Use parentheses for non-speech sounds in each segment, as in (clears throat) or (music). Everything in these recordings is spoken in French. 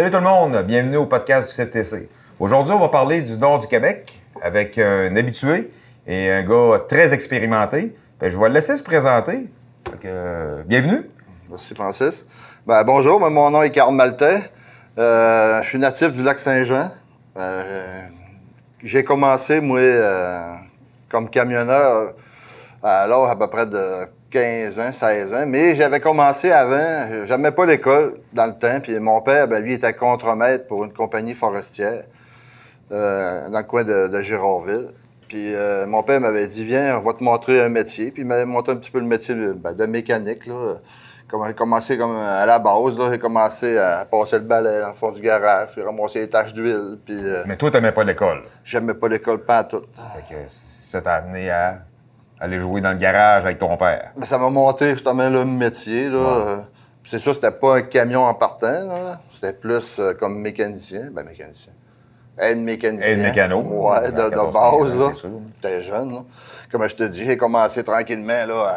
Salut tout le monde, bienvenue au podcast du CFTC. Aujourd'hui, on va parler du nord du Québec avec un habitué et un gars très expérimenté. Ben, je vais le laisser se présenter. Euh, bienvenue. Merci, Francis. Ben, bonjour, mon nom est Carl Maltais. Euh, je suis natif du lac Saint-Jean. Euh, j'ai commencé, moi, comme camionneur l'âge à peu près de 15 ans, 16 ans. Mais j'avais commencé avant, j'aimais pas l'école dans le temps. Puis mon père, ben, lui, était contremaître pour une compagnie forestière euh, dans le coin de, de Girardville. Puis euh, mon père m'avait dit, viens, on va te montrer un métier. Puis il m'avait montré un petit peu le métier de, ben, de mécanique. Là. Comme, j'ai commencé comme à la base, là, j'ai commencé à passer le balai dans le fond du garage, puis ramasser les taches d'huile. Puis euh, Mais toi, tu n'aimais pas l'école? j'aimais pas l'école pas à tout. Fait que ça t'a amené à aller jouer dans le garage avec ton père. Ben, ça m'a monté justement le métier. Là. Euh, c'est sûr, c'était pas un camion en partant. C'était plus euh, comme mécanicien. Ben, mécanicien. Aide mécanicien. Aide mécano. Ouais, de, base. Là. J'étais jeune. Là. Comme je te dis, j'ai commencé tranquillement là,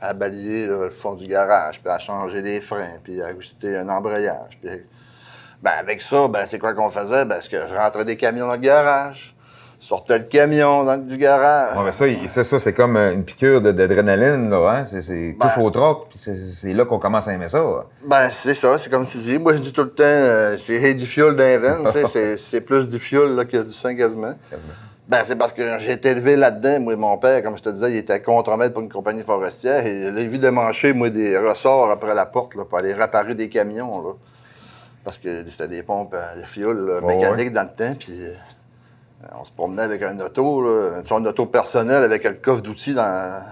à, à balayer là, le fond du garage, puis à changer les freins, puis à ajuster un embrayage. Puis, ben, avec ça, ben, c'est quoi qu'on faisait? Ben, c'est que je rentrais des camions dans le garage? Sortais le camion dans, du garage. Ouais, mais ça, ça, ça, c'est comme euh, une piqûre d'adrénaline, là, hein? C'est, touche Ben. au troc, puis c'est, là qu'on commence à aimer ça. Ben, c'est ça, c'est comme tu dis. Moi, je dis tout le temps, euh, c'est du fioul d'un (laughs) c'est- plus du fioul là, que du sang quasiment. Ben, c'est parce que j'ai été élevé là-dedans. Moi, mon père, comme je te disais, il était contremaître pour une compagnie forestière. Et il a vu de mancher, moi, des ressorts après la porte là, pour aller réparer des camions. Là. Parce que c'était des pompes euh, de fioul Ouais, mécaniques dans le temps. Puis euh, on se promenait avec un auto, là, son auto personnel avec le coffre d'outils dans,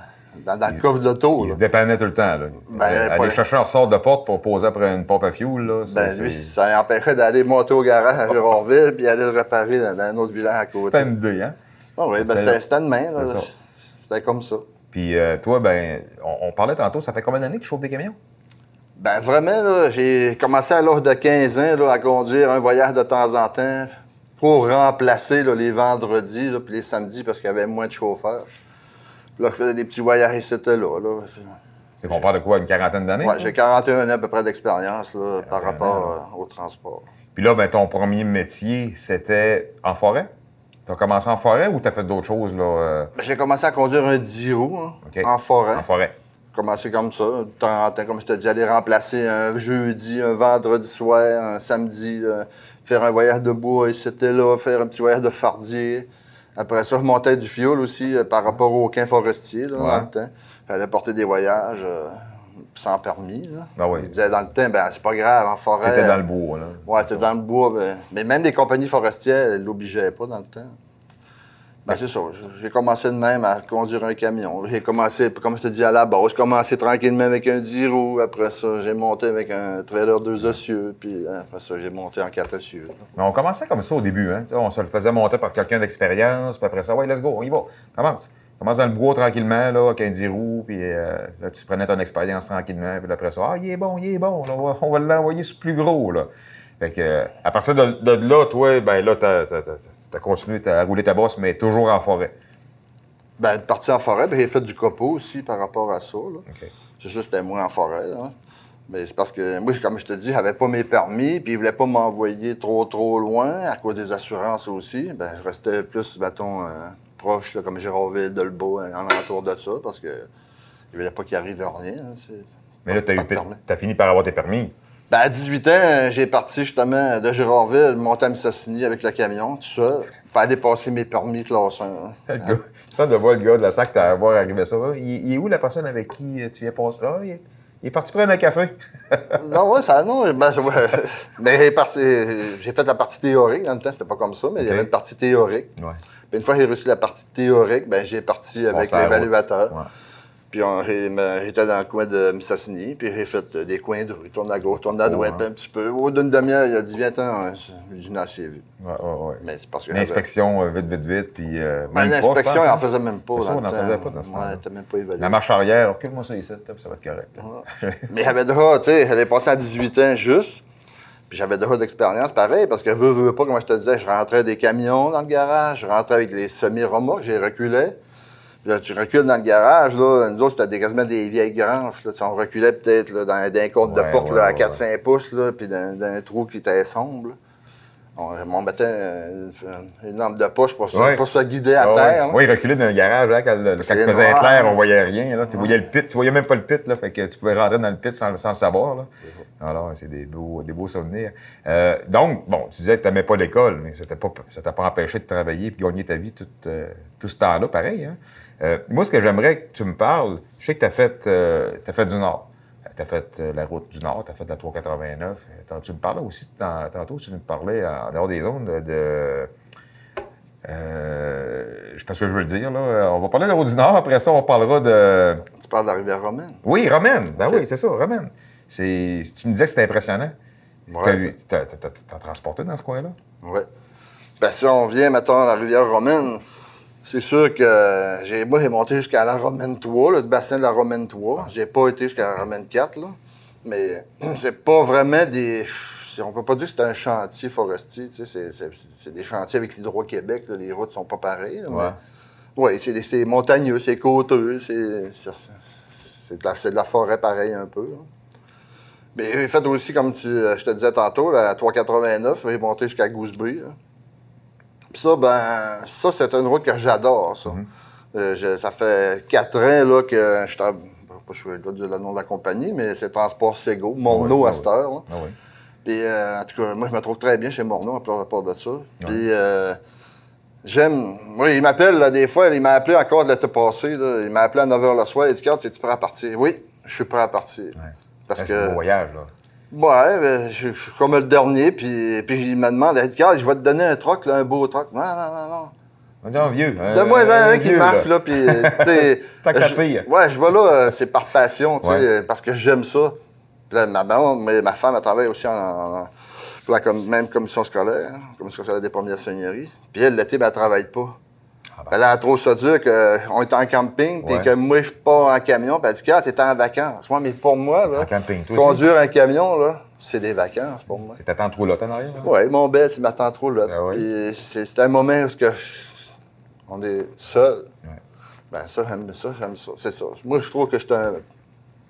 dans, dans le coffre de l'auto. Il là. se dépannait tout le temps. Là. Ben, aller pas- chercher un ressort de porte pour poser après une pompe à fuel, là, c'est, Ben, lui, ça empêchait d'aller monter au garage à Girardville puis aller le réparer dans, dans un autre village à côté. c'était une idée, hein? Ah oui, ben, c'était- de main. ça. C'était comme ça. Puis euh, toi, ben, on, on parlait tantôt, ça fait combien d'années que tu chauffes des camions? Ben vraiment, là, j'ai commencé à l'âge de 15 ans là, à conduire un voyage de temps en temps pour remplacer là, les vendredis puis les samedis parce qu'il y avait moins de chauffeurs. Puis là, je faisais des petits voyages et là. là. Qu'on parle de quoi, une quarantaine d'années? Là? j'ai 41 ans à peu près d'expérience par 41 rapport euh, au transport. Puis là, ben, ton premier métier, c'était en forêt? Tu as commencé en forêt ou tu as fait d'autres choses, là? euh, Ben, j'ai commencé à conduire un 10 roues hein, en forêt. En forêt. commencé comme ça, de temps en temps, comme je te dis, aller remplacer un jeudi, un vendredi soir, un samedi, euh, faire un voyage de bois, c'était là, faire un petit voyage de fardier. Après ça, je montais du fioul aussi euh, par rapport au quin forestier, là, Ouais. dans le temps. J'allais porter des voyages euh, sans permis, là. Ben oui. Ils disaient dans le temps, ben c'est pas grave, en forêt. Tu étais dans le bois, là. Ouais, t'es dans le bois. ben, mais même les compagnies forestières, elles l'obligeaient pas dans le temps. Ben, c'est ça. J'ai commencé de même à conduire un camion. J'ai commencé, comme je te dis, à la base. J'ai commencé tranquillement avec un 10 roues. Après ça, j'ai monté avec un trailer deux essieux. Puis hein, après ça, j'ai monté en quatre essieux. là. Mais on commençait comme ça au début, hein? On se le faisait monter par quelqu'un d'expérience, puis après ça, ouais, let's go, on y va. Commence. Commence dans le bois tranquillement, là, avec un 10 roues, puis euh, là, tu prenais ton expérience tranquillement, puis après ça, ah, il est bon, il est bon, on va, l'envoyer sur plus gros, là. Fait que, à partir de, de là, toi, ben là, t'as, t'as, t'as- t'as continué à rouler ta bosse, mais toujours en forêt. Ben, de partir en forêt, ben, j'ai fait du copeau aussi par rapport à ça. là. OK. C'est juste c'était moins en forêt. Là. Mais c'est parce que moi, comme je te dis, j'avais pas mes permis, puis ils voulaient pas m'envoyer trop, trop loin à cause des assurances aussi. Ben, je restais plus, mettons, euh, proche, là, comme Girardville, Dolbeau, en entour de ça, parce que ils voulaient pas qu'il arrive rien. hein, Mais là, de permis. t'as fini par avoir tes permis. Ben, à 18 ans, j'ai parti justement de Girardville, monter à Missassini avec le camion, tout seul, pour aller passer mes permis classe 1. hein. Le gars, ça de voir le gars de la sac, t'as voir arriver ça. Ah, Il, il est où la personne avec qui tu viens passer? Ah, il est, il est parti prendre un café. (laughs) Non, ouais, ça, non. Ben, ouais. mais j'ai fait la partie théorique. Dans le temps, c'était pas comme ça, mais il y avait une partie théorique. Ouais. Puis une fois que j'ai réussi la partie théorique, ben, j'ai parti avec l'évaluateur. Ouais. Puis on- j'étais dans le coin de Missassini, puis j'ai fait euh, des coins de rue. Tourne à gauche, tourne à droite, Ouais. un petit peu. Au bout d'une demi-heure, il a dit Viens-t'en. J'ai dit Non, assez vu. Ouais, ouais, ouais. Mais c'est parce que. L'inspection, euh, vite, vite, vite, puis... Euh, même L'inspection, hein. en faisait même pas. Ça, on le en temps. faisait pas dans ce. Ouais, t'as même pas évalué. La marche arrière, recule-moi ça ici, puis ça va être correct. là. (laughs) Mais j'avais déjà, tu sais, j'allais passer à 18 ans juste. Puis j'avais déjà d'expérience pareil, parce que veux, veux pas, comme je te disais, je rentrais des camions dans le garage, je rentrais avec les semi-remorques, j'ai reculé. Là, tu recules dans le garage, là, nous autres, c'était des- quasiment des vieilles granges. Là. On reculait peut-être dans, dans un compte de porte ouais, là, à ouais, 4-5 pouces, là, puis dans, dans un trou qui était sombre. On, on mettait euh, une, une lampe de poche pour, se- Ouais. pour se guider à Ah terre. Oui, reculer dans le garage, là, quand, le- quand il faisait clair, on voyait rien. Là. Tu voyais le pit, tu voyais même pas le pit, là, fait que tu pouvais rentrer dans le pit sans, sans le savoir. Là. Alors, c'est des beaux, des beaux souvenirs. Euh, donc, bon, tu disais que tu n'aimais pas l'école, mais ça ça t'a pas empêché de travailler et de gagner ta vie tout, euh, tout ce temps-là, pareil. Hein? Euh, moi, ce que j'aimerais que tu me parles, je sais que tu as fait, euh, t'as fait du Nord. Tu as fait euh, la route du Nord, tu as fait la 389. Euh, tant- Tu me parlais aussi, tant- tantôt, tu me parlais en dehors des zones de. de euh, je sais pas ce que je veux le dire, là. On va parler de la route du Nord, après ça, on parlera de. Tu parles de la rivière romaine. Oui, Romaine. Ben oui, c'est ça, Romaine. Tu me disais que c'était impressionnant. Ouais. T'as- t'as transporté dans ce coin-là? Oui. Ben, si on vient, mettons, à la rivière romaine, c'est sûr que j'ai, moi, j'ai monté jusqu'à la Romaine 3, le bassin de la Romaine 3. J'ai pas été jusqu'à la Romaine 4, là. Mais (clears throat) c'est pas vraiment des. On peut pas dire que c'est un chantier forestier, tu sais. C'est, c'est- c'est des chantiers avec l'Hydro-Québec, là, les routes sont pas pareilles. là, Ouais. Oui, c'est, c'est montagneux, c'est côteux, c'est, c'est, c'est de la, c'est de la forêt pareil un peu. là. Mais fait aussi, comme tu, euh, je te disais tantôt, la 389, j'ai monté jusqu'à Gooseby. là. Puis ça, ben, ça, c'est une route que j'adore, ça. Euh, je- ça fait quatre ans là, que je travaille. Pas je dois dire le nom de la compagnie, mais c'est Transport Sego, Morneau Ouais, à ouais, cette heure. là. Ah oui. Puis, euh, en tout cas, moi, je me trouve très bien chez Morneau, à part de ça. Puis, euh, j'aime. Moi, il m'appelle, des fois, il m'a appelé encore de l'été passé. Là, il m'a appelé à 9 h le soir. Il dit Carl, es-tu prêt à partir? Oui, je suis prêt à partir. Parce Ouais, C'est un que. voyage, là. Ouais, ben, je, suis comme le dernier. Puis, puis il me demande Carl, je vais te donner un truck, là, un beau truck. Non, non, non, non. On dit en vieux. hein, Donne-moi un, un qui vieux, marche, là, puis, tu sais... (laughs) Tant que ça je- tire. Ouais, je vais là, euh, c'est par passion, tu sais, Ouais. euh, parce que j'aime ça. Puis là, ma, mais ma femme, elle travaille aussi en, en- pour la même commission scolaire, hein, commission scolaire des premières seigneuries. Puis elle, l'été, ben, elle travaille pas. Ben. Elle a trop ça dur qu'on est en camping, puis que moi, je pars en camion, puis elle dit, ah, t'es en vacances. Moi, mais pour moi, là, En camping, toi aussi? conduire un camion, là, c'est des vacances pour moi. C'est ta tante roulotte en arrière, là? Oui, mon bel, c'est ma tante là. Ah oui? C'est un moment où que on est seul. Ouais. Ben ça, j'aime ça, j'aime ça. C'est ça. Moi, je trouve que c'est un.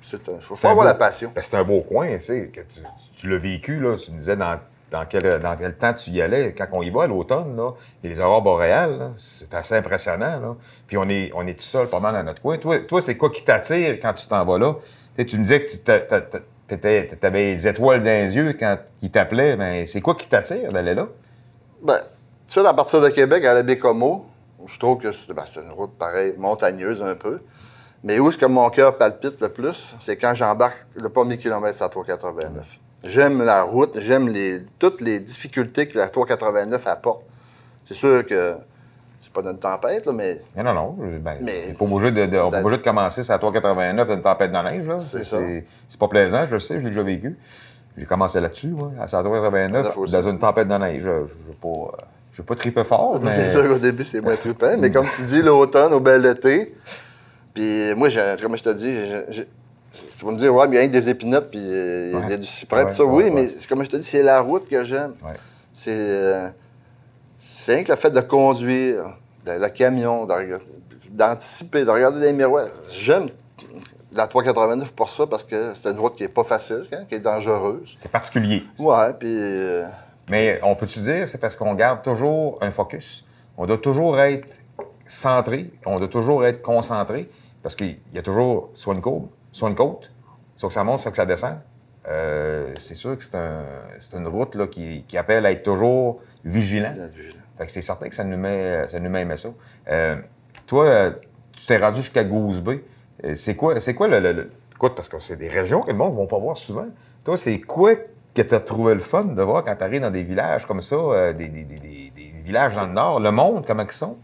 C'est un. Faut avoir beau- la passion. Ben, c'est un beau coin, tu sais, que tu, tu l'as vécu, là. Tu me disais dans, dans, quel, dans quel temps tu y allais. Quand on y va à l'automne, a les aurores boréales, c'est assez impressionnant. Puis on est, tout seul pas mal dans notre coin. Toi, c'est quoi qui t'attire quand tu t'en vas là? Tu sais, tu me disais que tu avais les étoiles dans les yeux quand ils t'appelaient. Ben, c'est quoi qui t'attire d'aller là? Ben, ça, à partir de Québec, à la Bécomo, je trouve que c'est ben, une route pareille, montagneuse un peu. Mais où est-ce que mon cœur palpite le plus? C'est quand j'embarque le premier kilomètre à 389. J'aime la route, j'aime les, toutes les difficultés que la 389 apporte. C'est sûr que c'est pas une tempête, là, mais Non, non, non. Ben, Mais- c'est pas obligé de, de- on n'est pas obligé de commencer à 389 d'une tempête de neige. C'est ça. C'est pas plaisant, je le sais, je l'ai déjà vécu. J'ai commencé là-dessus, moi, à 389, Neuf aussi. dans une tempête de neige. Je ne pas, je pas triper fort, (laughs) mais... C'est sûr qu'au début, c'est moins trippant. Mais (laughs) comme tu dis, l'automne, au bel été. Puis moi, je- comme je te dis, tu vas me dire, ouais, mais il y a des épinettes, puis euh, il y a- du cyprès, Ouais, puis ça. oui, mais comme je te dis, c'est la route que j'aime. C'est euh, c'est rien que le fait de conduire, de- le camion, d'anticiper, de regarder les miroirs. J'aime la 389 pour ça, parce que c'est une route qui est pas facile, hein, qui est dangereuse. C'est particulier. Ouais, puis... euh, Mais on peut-tu dire, c'est parce qu'on garde toujours un focus? On doit toujours être centré, on doit toujours être concentré, parce qu'il y a toujours soit une courbe, soit une côte, soit que ça monte, soit que ça descend. Euh, c'est sûr que c'est un- c'est une route là, qui, qui appelle à être toujours vigilant. Fait que c'est certain que ça nous met, ça nous met. Euh, toi, euh, tu t'es rendu jusqu'à Gooseby. Euh, C'est quoi, c'est quoi le, le- le- Écoute, parce que c'est des régions que le monde ne va pas voir souvent. Toi, c'est quoi que tu as trouvé le fun de voir quand tu arrives dans des villages comme ça, euh, des, des- des- des- des villages dans le nord? Le monde, comment ils sont?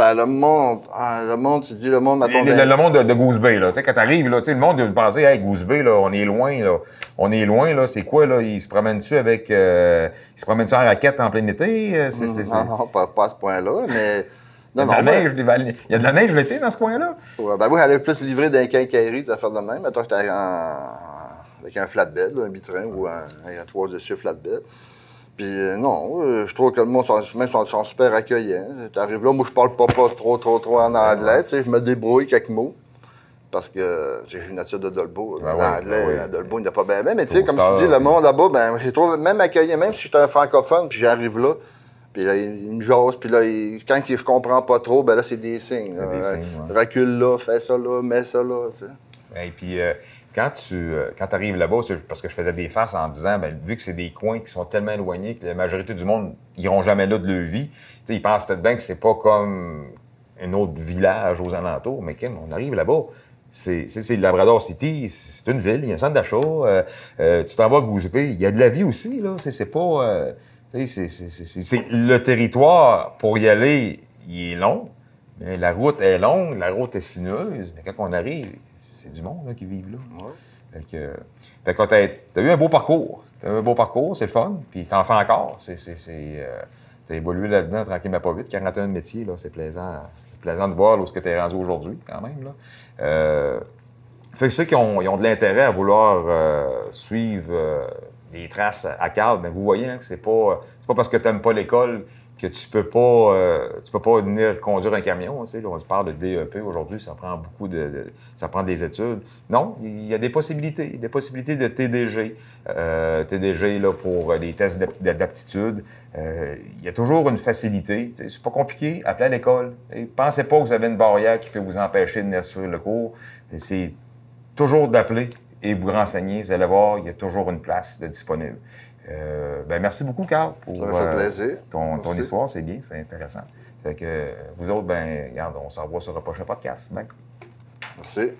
Ben, le monde, ah, le monde, tu dis le monde, mettons, Le, le- le monde de, de Gooseby, là. Tu sais, quand t'arrives, là, tu sais, le monde va penser, hey, Gooseby, là, on est loin, là. On est loin, là. C'est quoi, là? Ils se promènent-tu avec. euh, ils se promènent-tu en raquette en plein été? Euh, c'est- c'est- Non, non, pas, pas à ce point-là, mais... (laughs) Il y a de la neige, il y a de la neige l'été dans ce coin-là? Ouais, ben oui, elle est plus livrée d'un quincaillerie, des affaires de même. Mettons, j'étais en- avec un flatbed, là, un bitrain ou un, un trois dessus flatbed. Puis euh, non, euh, je trouve que le monde, sont, même, sont, sont super accueillants. T'arrives là, moi, je parle pas, pas trop, trop, trop en anglais. tu sais, Je me débrouille quelques mots. Parce que j'ai une nature de Dolbo. Ben oui, L'anglais, ben oui. Dolbo, il n'y a pas bien. Mais tu sais, comme tu dis, le monde là-bas, ben, j'ai trouvé même accueillant, même si j'étais un francophone, puis j'arrive là. Puis là, il me jase, puis là, il- quand il- je comprends pas trop, ben là, c'est des signes. Là. des signes, ouais. Recule là, fais ça là, mets ça là, tu sais. Et puis, euh, quand tu euh, arrives là-bas, parce que je faisais des faces en disant, ben, vu que c'est des coins qui sont tellement éloignés que la majorité du monde n'iront jamais là de leur vie, ils pensent peut-être bien que c'est pas comme un autre village aux alentours, mais Kim, on arrive là-bas. C'est le Labrador City, c'est une ville, il y a un centre d'achat, euh, euh, tu t'en vas Bay, il y a de la vie aussi, là. C'est pas. c'est- le territoire, pour y aller, il est long, mais la route est longue, la route est sinueuse, mais quand on arrive, c'est du monde là, qui vit là. Ouais. Fait que, fait que t'as, eu un beau parcours. T'as eu un beau parcours, c'est le fun. Puis t'en fais encore. C'est, c'est, c'est, euh, t'as évolué là-dedans tranquillement pas vite. 41 métiers, là, c'est plaisant. C'est plaisant de voir là, où ce que t'es rendu aujourd'hui, quand même. Là. Euh, fait que ceux qui ont, ils ont de l'intérêt à vouloir euh, suivre les traces à Carl, ben vous voyez hein, que c'est pas, c'est pas parce que tu n'aimes pas l'école que tu peux pas euh, tu peux pas venir conduire un camion. Tu sais, on parle de DEP aujourd'hui, ça prend beaucoup de, ça prend des études. Non, il y a des possibilités, des possibilités de TDG, euh, TDG là, pour les tests d'ap- d'aptitude. Euh, il y a toujours une facilité. C'est pas compliqué. Appelez à l'école. Pensez pas que vous avez une barrière qui peut vous empêcher de venir suivre le cours. C'est toujours d'appeler et vous renseigner. Vous allez voir, il y a toujours une place de disponible. Euh, ben, merci beaucoup, Carl, pour euh, ton, histoire. C'est bien, c'est intéressant. Fait que, euh, vous autres, ben, regarde, on s'en revoit sur le prochain podcast. Bye. Merci.